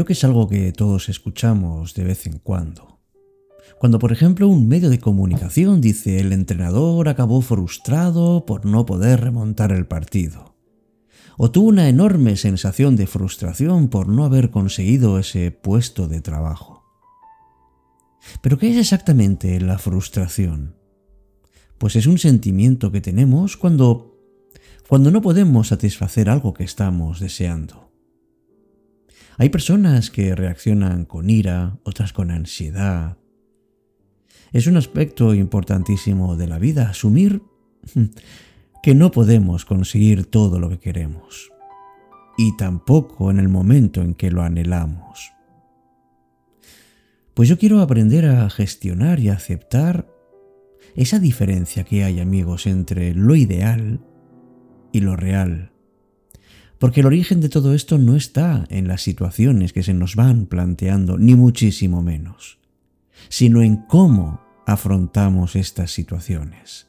creo que es algo que todos escuchamos de vez en cuando. Cuando, por ejemplo, un medio de comunicación dice el entrenador acabó frustrado por no poder remontar el partido. O tuvo una enorme sensación de frustración por no haber conseguido ese puesto de trabajo. Pero ¿qué es exactamente la frustración? Pues es un sentimiento que tenemos cuando cuando no podemos satisfacer algo que estamos deseando. Hay personas que reaccionan con ira, otras con ansiedad. Es un aspecto importantísimo de la vida asumir que no podemos conseguir todo lo que queremos, y tampoco en el momento en que lo anhelamos. Pues yo quiero aprender a gestionar y aceptar esa diferencia que hay, amigos, entre lo ideal y lo real. Porque el origen de todo esto no está en las situaciones que se nos van planteando, ni muchísimo menos, sino en cómo afrontamos estas situaciones.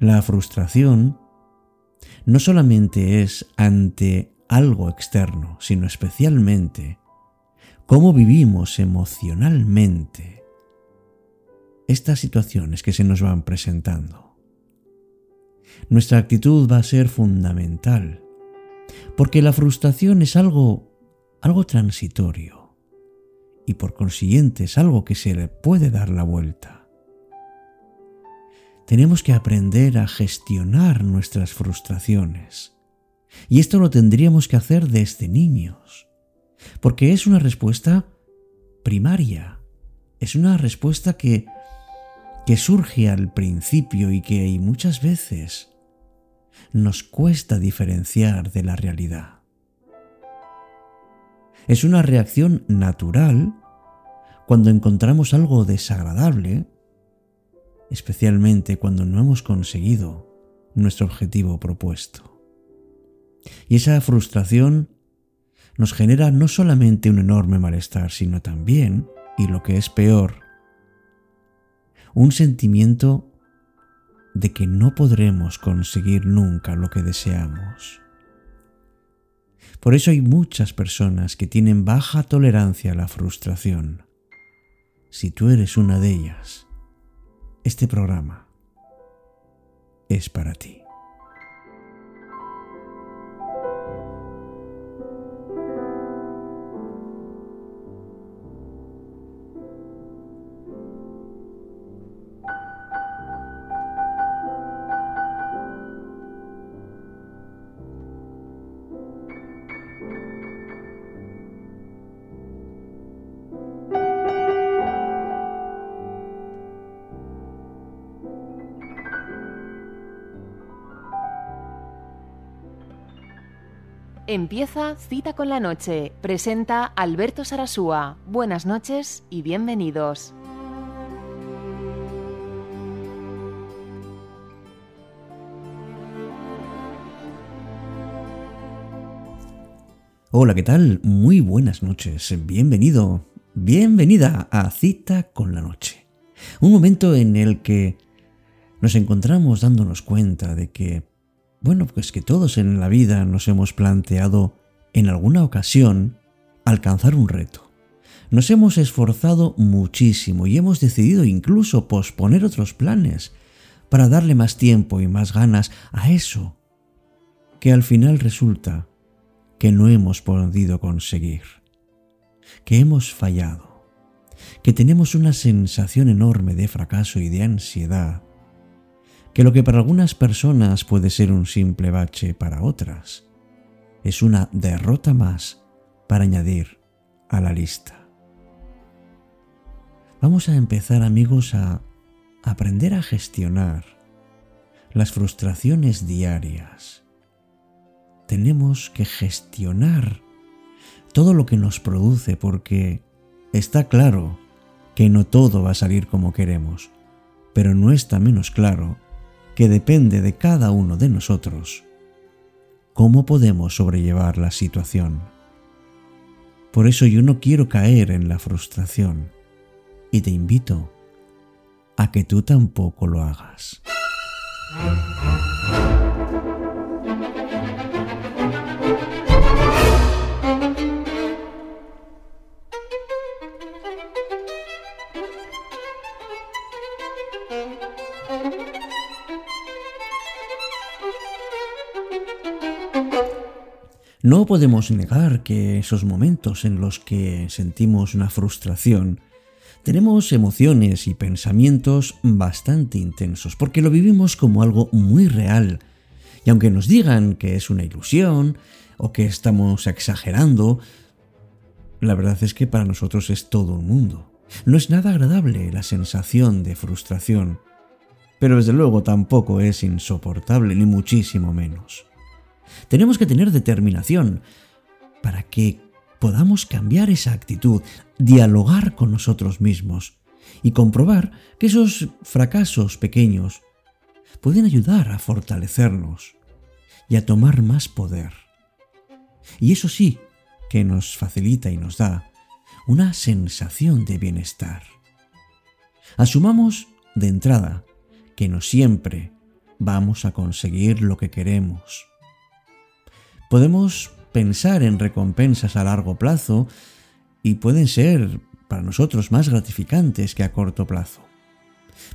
La frustración no solamente es ante algo externo, sino especialmente cómo vivimos emocionalmente estas situaciones que se nos van presentando nuestra actitud va a ser fundamental, porque la frustración es algo, algo transitorio. Y por consiguiente es algo que se le puede dar la vuelta. Tenemos que aprender a gestionar nuestras frustraciones. Y esto lo tendríamos que hacer desde niños, porque es una respuesta primaria, es una respuesta que que surge al principio y que muchas veces nos cuesta diferenciar de la realidad. Es una reacción natural cuando encontramos algo desagradable, especialmente cuando no hemos conseguido nuestro objetivo propuesto. Y esa frustración nos genera no solamente un enorme malestar, sino también, y lo que es peor, un sentimiento de que no podremos conseguir nunca lo que deseamos. Por eso hay muchas personas que tienen baja tolerancia a la frustración. Si tú eres una de ellas, este programa es para ti. Empieza Cita con la Noche. Presenta Alberto Sarasúa. Buenas noches y bienvenidos. Hola, ¿qué tal? Muy buenas noches. Bienvenido, bienvenida a Cita con la Noche. Un momento en el que nos encontramos dándonos cuenta de que bueno, pues que todos en la vida nos hemos planteado en alguna ocasión alcanzar un reto. Nos hemos esforzado muchísimo y hemos decidido incluso posponer otros planes para darle más tiempo y más ganas a eso que al final resulta que no hemos podido conseguir, que hemos fallado, que tenemos una sensación enorme de fracaso y de ansiedad que lo que para algunas personas puede ser un simple bache para otras, es una derrota más para añadir a la lista. Vamos a empezar amigos a aprender a gestionar las frustraciones diarias. Tenemos que gestionar todo lo que nos produce porque está claro que no todo va a salir como queremos, pero no está menos claro que depende de cada uno de nosotros, cómo podemos sobrellevar la situación. Por eso yo no quiero caer en la frustración y te invito a que tú tampoco lo hagas. No podemos negar que esos momentos en los que sentimos una frustración, tenemos emociones y pensamientos bastante intensos, porque lo vivimos como algo muy real. Y aunque nos digan que es una ilusión o que estamos exagerando, la verdad es que para nosotros es todo un mundo. No es nada agradable la sensación de frustración, pero desde luego tampoco es insoportable, ni muchísimo menos. Tenemos que tener determinación para que podamos cambiar esa actitud, dialogar con nosotros mismos y comprobar que esos fracasos pequeños pueden ayudar a fortalecernos y a tomar más poder. Y eso sí que nos facilita y nos da una sensación de bienestar. Asumamos de entrada que no siempre vamos a conseguir lo que queremos Podemos pensar en recompensas a largo plazo y pueden ser para nosotros más gratificantes que a corto plazo.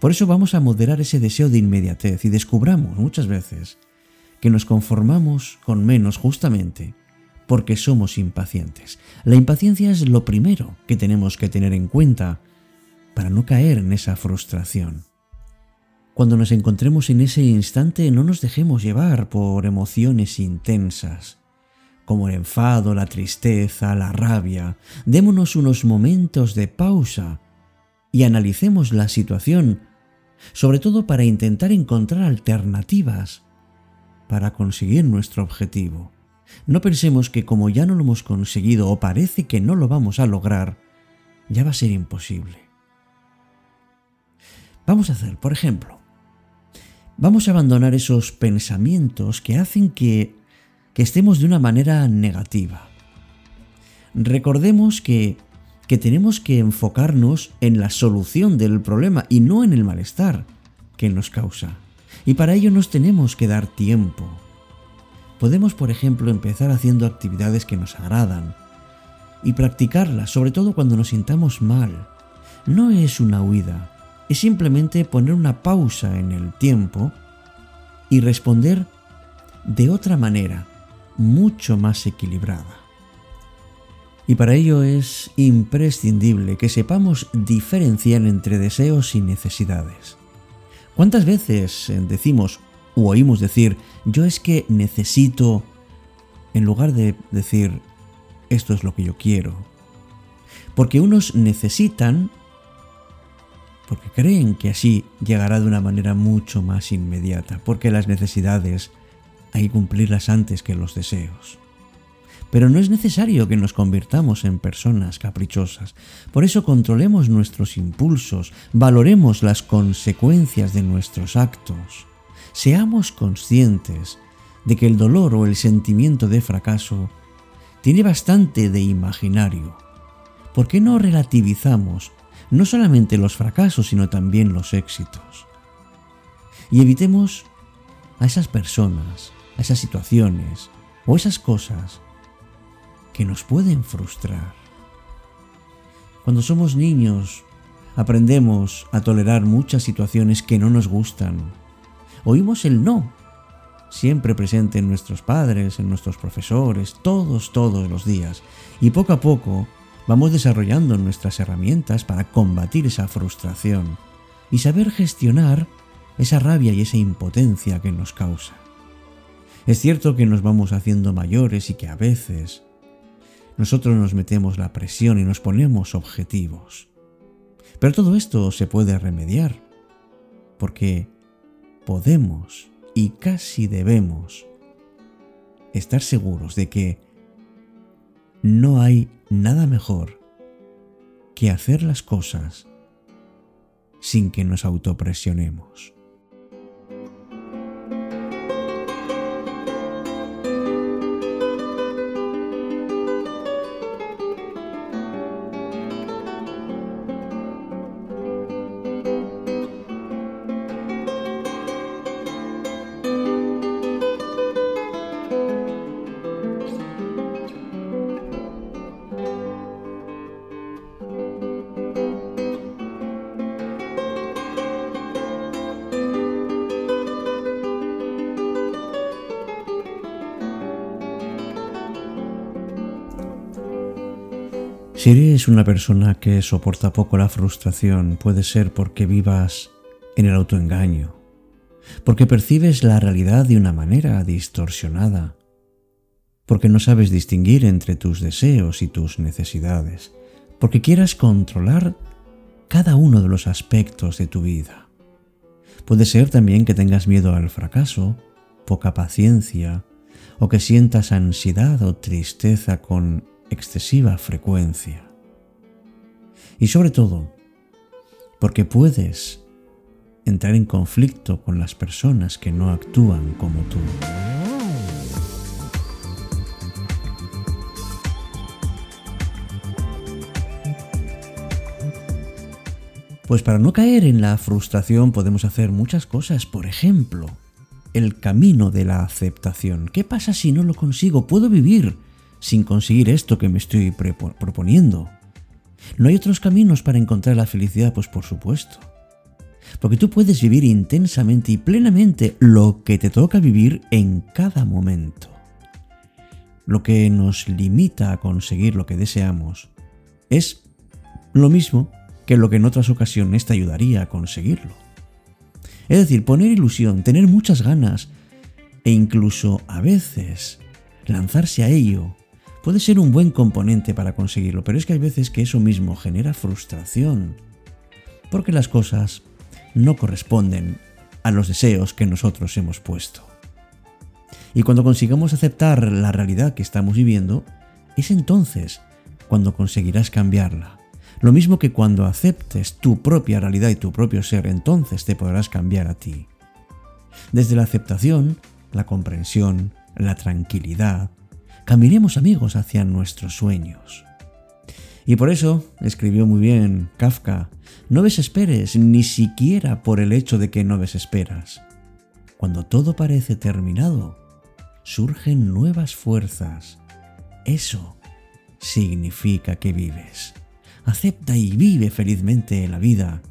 Por eso vamos a moderar ese deseo de inmediatez y descubramos muchas veces que nos conformamos con menos justamente porque somos impacientes. La impaciencia es lo primero que tenemos que tener en cuenta para no caer en esa frustración. Cuando nos encontremos en ese instante no nos dejemos llevar por emociones intensas, como el enfado, la tristeza, la rabia. Démonos unos momentos de pausa y analicemos la situación, sobre todo para intentar encontrar alternativas para conseguir nuestro objetivo. No pensemos que como ya no lo hemos conseguido o parece que no lo vamos a lograr, ya va a ser imposible. Vamos a hacer, por ejemplo, Vamos a abandonar esos pensamientos que hacen que, estemos de una manera negativa. Recordemos que, que tenemos que enfocarnos en la solución del problema y no en el malestar que nos causa. Y para ello nos tenemos que dar tiempo. Podemos, por ejemplo, empezar haciendo actividades que nos agradan y practicarlas, sobre todo cuando nos sintamos mal. No es una huida, es simplemente poner una pausa en el tiempo y responder de otra manera, mucho más equilibrada. Y para ello es imprescindible que sepamos diferenciar entre deseos y necesidades. ¿Cuántas veces decimos o oímos decir, yo es que necesito, en lugar de decir, esto es lo que yo quiero? Porque unos necesitan porque creen que así llegará de una manera mucho más inmediata, porque las necesidades hay que cumplirlas antes que los deseos. Pero no es necesario que nos convirtamos en personas caprichosas. Por eso controlemos nuestros impulsos, valoremos las consecuencias de nuestros actos. Seamos conscientes de que el dolor o el sentimiento de fracaso tiene bastante de imaginario. ¿Por qué no relativizamos no solamente los fracasos, sino también los éxitos. Y evitemos a esas personas, a esas situaciones o esas cosas que nos pueden frustrar. Cuando somos niños, aprendemos a tolerar muchas situaciones que no nos gustan. Oímos el no, siempre presente en nuestros padres, en nuestros profesores, todos, todos los días. Y poco a poco vamos desarrollando nuestras herramientas para combatir esa frustración y saber gestionar esa rabia y esa impotencia que nos causa. Es cierto que nos vamos haciendo mayores y que a veces nosotros nos metemos la presión y nos ponemos objetivos. Pero todo esto se puede remediar, porque podemos y casi debemos estar seguros de que no hay nada mejor que hacer las cosas sin que nos autopresionemos. Si eres una persona que soporta poco la frustración, puede ser porque vivas en el autoengaño, porque percibes la realidad de una manera distorsionada, porque no sabes distinguir entre tus deseos y tus necesidades, porque quieras controlar cada uno de los aspectos de tu vida. Puede ser también que tengas miedo al fracaso, poca paciencia, o que sientas ansiedad o tristeza con excesiva frecuencia. Y sobre todo, porque puedes entrar en conflicto con las personas que no actúan como tú. Pues para no caer en la frustración podemos hacer muchas cosas. Por ejemplo, el camino de la aceptación. ¿Qué pasa si no lo consigo? ¿Puedo vivir sin conseguir esto que me estoy proponiendo? ¿No hay otros caminos para encontrar la felicidad? Pues por supuesto. Porque tú puedes vivir intensamente y plenamente lo que te toca vivir en cada momento. Lo que nos limita a conseguir lo que deseamos es lo mismo que lo que en otras ocasiones te ayudaría a conseguirlo. Es decir, poner ilusión, tener muchas ganas e incluso a veces lanzarse a ello puede ser un buen componente para conseguirlo, pero es que hay veces que eso mismo genera frustración, porque las cosas no corresponden a los deseos que nosotros hemos puesto. Y cuando consigamos aceptar la realidad que estamos viviendo, es entonces cuando conseguirás cambiarla. Lo mismo que cuando aceptes tu propia realidad y tu propio ser, entonces te podrás cambiar a ti. Desde la aceptación, la comprensión, la tranquilidad, caminemos amigos hacia nuestros sueños. Y por eso escribió muy bien Kafka, no desesperes ni siquiera por el hecho de que no desesperas. Cuando todo parece terminado, surgen nuevas fuerzas. Eso significa que vives. Acepta y vive felizmente en la vida.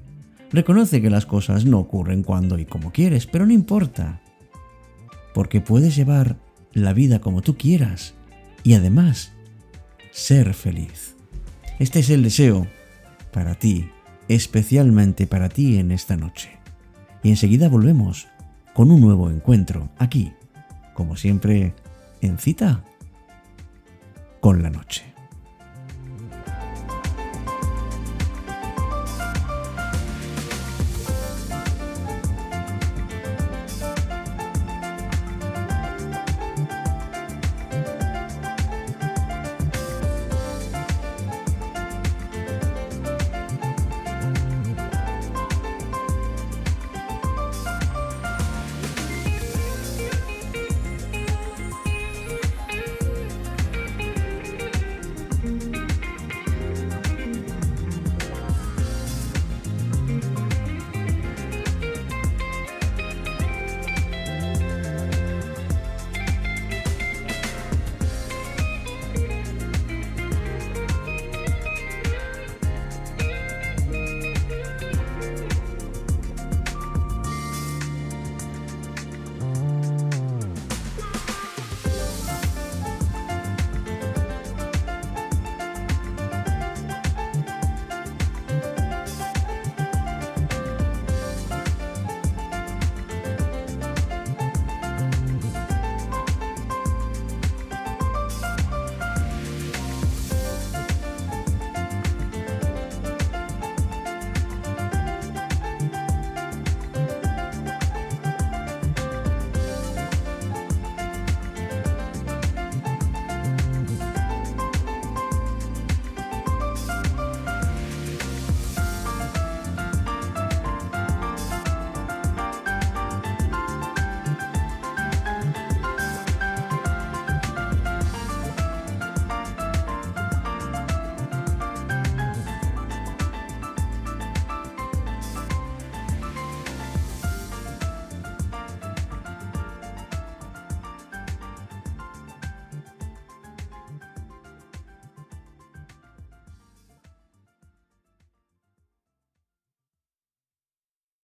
Reconoce que las cosas no ocurren cuando y como quieres, pero no importa. Porque puedes llevar la vida como tú quieras y además ser feliz. Este es el deseo para ti, especialmente para ti en esta noche. Y enseguida volvemos con un nuevo encuentro aquí, como siempre, en cita con la noche.